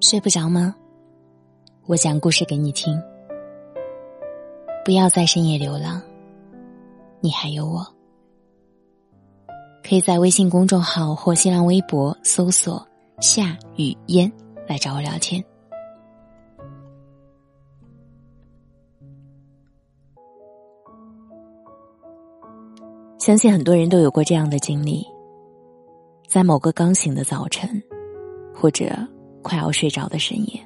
睡不着吗？我讲故事给你听。不要在深夜流浪，你还有我。可以在微信公众号或新浪微博搜索“夏雨嫣”来找我聊天。相信很多人都有过这样的经历，在某个刚醒的早晨，或者。快要睡着的深夜，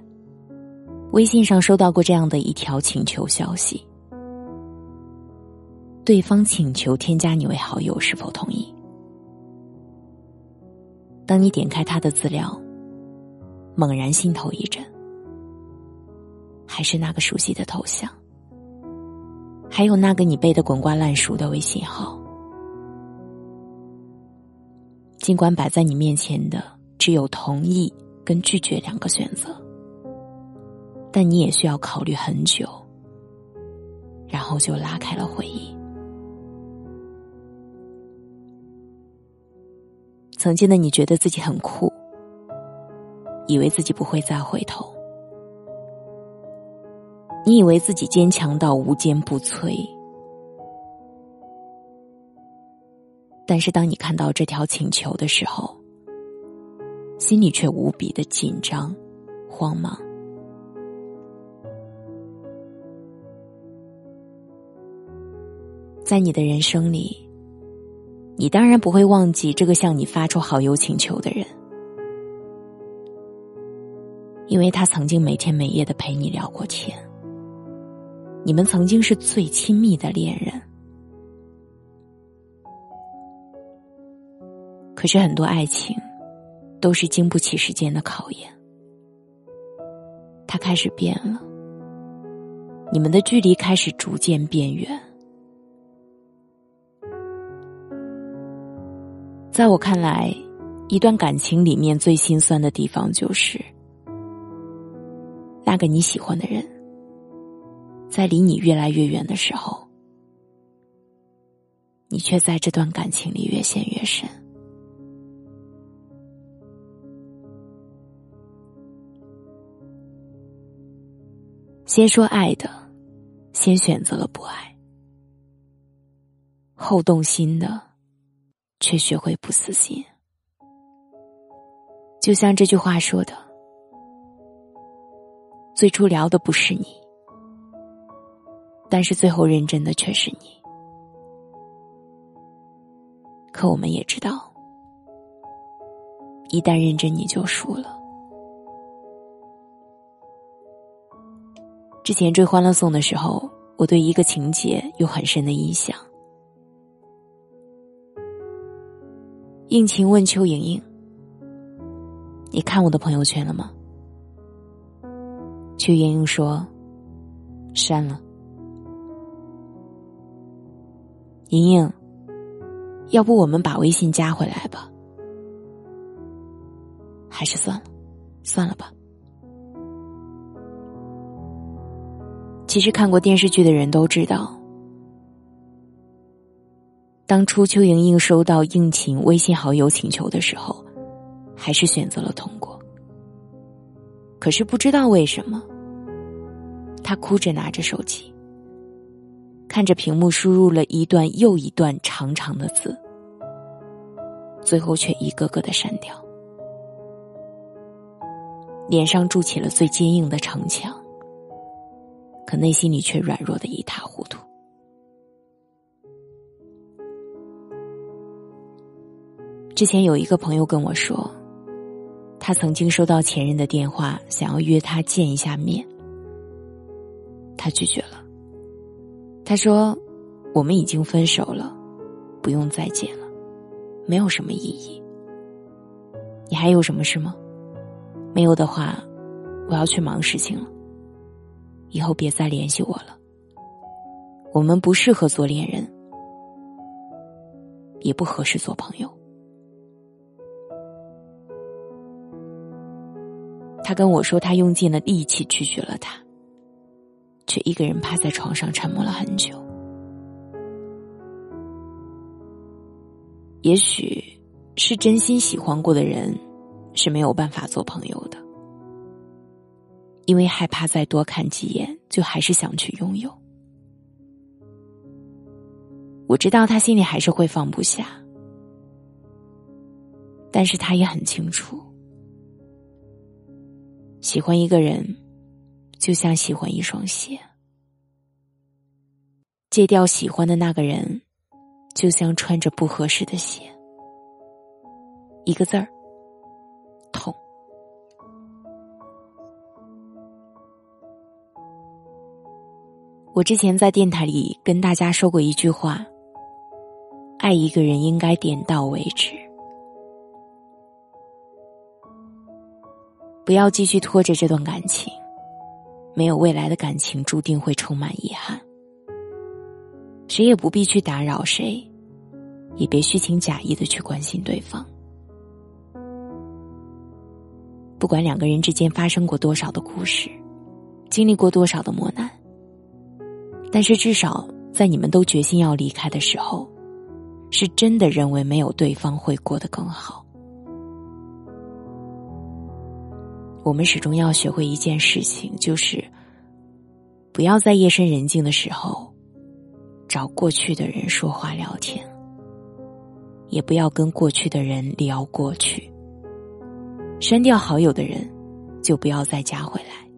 微信上收到过这样的一条请求消息：对方请求添加你为好友，是否同意？当你点开他的资料，猛然心头一震，还是那个熟悉的头像，还有那个你背得滚瓜烂熟的微信号。尽管摆在你面前的只有同意。跟拒绝两个选择，但你也需要考虑很久，然后就拉开了回忆。曾经的你觉得自己很酷，以为自己不会再回头，你以为自己坚强到无坚不摧，但是当你看到这条请求的时候。心里却无比的紧张、慌忙。在你的人生里，你当然不会忘记这个向你发出好友请求的人，因为他曾经每天每夜的陪你聊过天，你们曾经是最亲密的恋人。可是很多爱情。都是经不起时间的考验。他开始变了，你们的距离开始逐渐变远。在我看来，一段感情里面最心酸的地方就是，那个你喜欢的人，在离你越来越远的时候，你却在这段感情里越陷越深。先说爱的，先选择了不爱；后动心的，却学会不死心。就像这句话说的：“最初聊的不是你，但是最后认真的却是你。”可我们也知道，一旦认真，你就输了。之前追《欢乐颂》的时候，我对一个情节有很深的印象。应勤问邱莹莹：“你看我的朋友圈了吗？”邱莹莹说：“删了。”莹莹，要不我们把微信加回来吧？还是算了，算了吧。其实看过电视剧的人都知道，当初邱莹莹收到应勤微信好友请求的时候，还是选择了通过。可是不知道为什么，她哭着拿着手机，看着屏幕输入了一段又一段长长的字，最后却一个个的删掉，脸上筑起了最坚硬的城墙。可内心里却软弱的一塌糊涂。之前有一个朋友跟我说，他曾经收到前任的电话，想要约他见一下面，他拒绝了。他说：“我们已经分手了，不用再见了，没有什么意义。你还有什么事吗？没有的话，我要去忙事情了。”以后别再联系我了。我们不适合做恋人，也不合适做朋友。他跟我说，他用尽了力气拒绝了他，却一个人趴在床上沉默了很久。也许是真心喜欢过的人，是没有办法做朋友的。因为害怕再多看几眼，就还是想去拥有。我知道他心里还是会放不下，但是他也很清楚，喜欢一个人，就像喜欢一双鞋，戒掉喜欢的那个人，就像穿着不合适的鞋，一个字儿，我之前在电台里跟大家说过一句话。爱一个人应该点到为止，不要继续拖着这段感情。没有未来的感情注定会充满遗憾。谁也不必去打扰谁，也别虚情假意的去关心对方。不管两个人之间发生过多少的故事，经历过多少的磨难，但是至少在你们都决心要离开的时候。是真的认为没有对方会过得更好。我们始终要学会一件事情，就是不要在夜深人静的时候找过去的人说话聊天，也不要跟过去的人聊过去。删掉好友的人，就不要再加回来；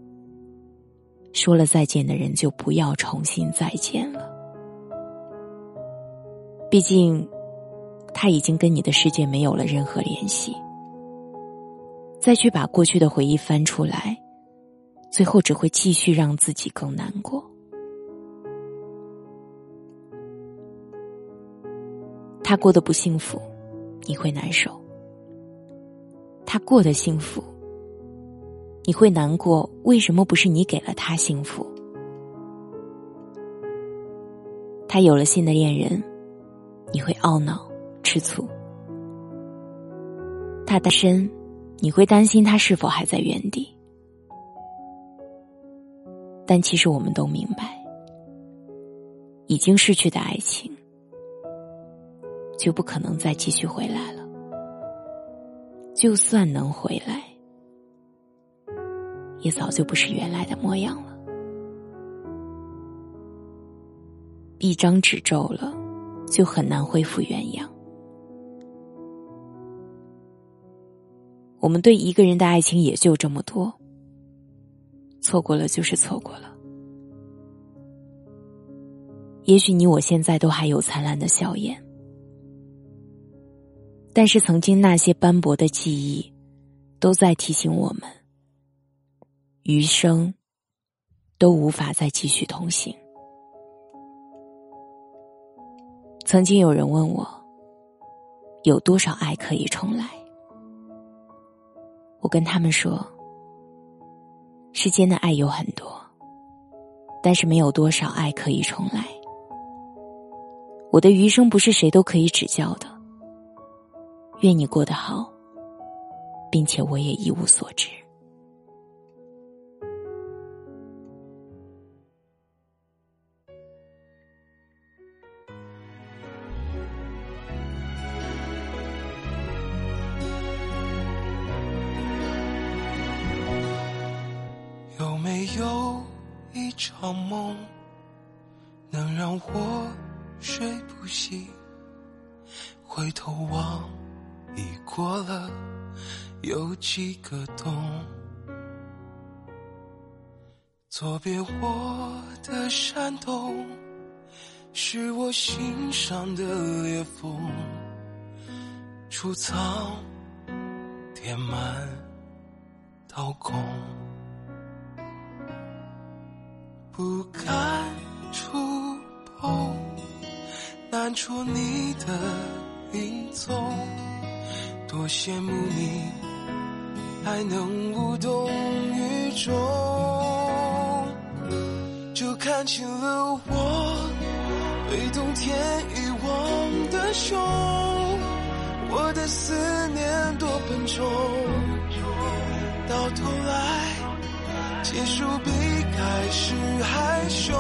说了再见的人，就不要重新再见了。毕竟，他已经跟你的世界没有了任何联系。再去把过去的回忆翻出来，最后只会继续让自己更难过。他过得不幸福，你会难受；他过得幸福，你会难过。为什么不是你给了他幸福？他有了新的恋人。你会懊恼、吃醋；他单身，你会担心他是否还在原地。但其实我们都明白，已经失去的爱情，就不可能再继续回来了。就算能回来，也早就不是原来的模样了。一张纸皱了。就很难恢复原样。我们对一个人的爱情也就这么多，错过了就是错过了。也许你我现在都还有灿烂的笑颜，但是曾经那些斑驳的记忆，都在提醒我们，余生都无法再继续同行。曾经有人问我，有多少爱可以重来？我跟他们说，世间的爱有很多，但是没有多少爱可以重来。我的余生不是谁都可以指教的。愿你过得好，并且我也一无所知。一场梦，能让我睡不醒。回头望，已过了有几个冬。左边我的山洞，是我心上的裂缝，储藏填满掏空。不敢触碰，难捉你的影踪。多羡慕你还能无动于衷，就看清了我被冬天遗忘的胸。我的思念多笨重，到头来。结束比开始还汹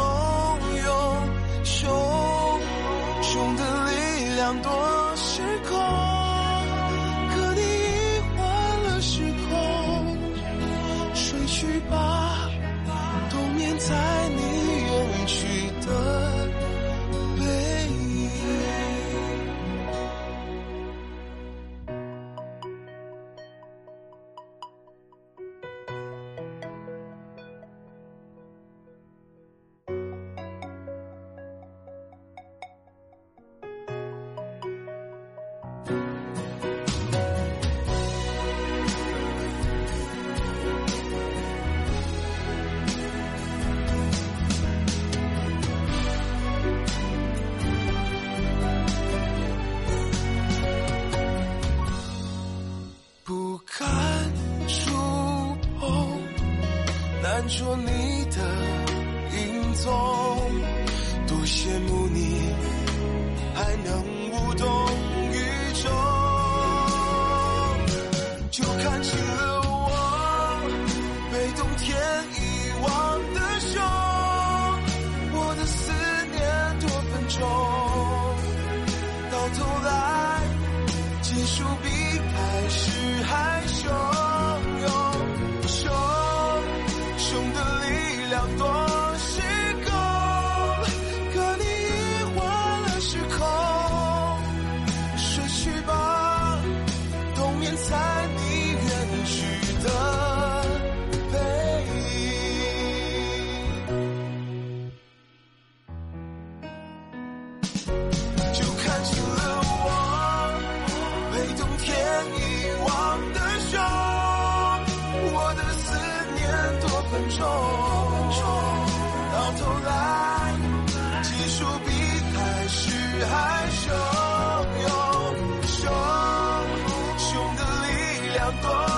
涌，汹汹的力量多失控，触碰难捉你的影踪多羡慕你。好多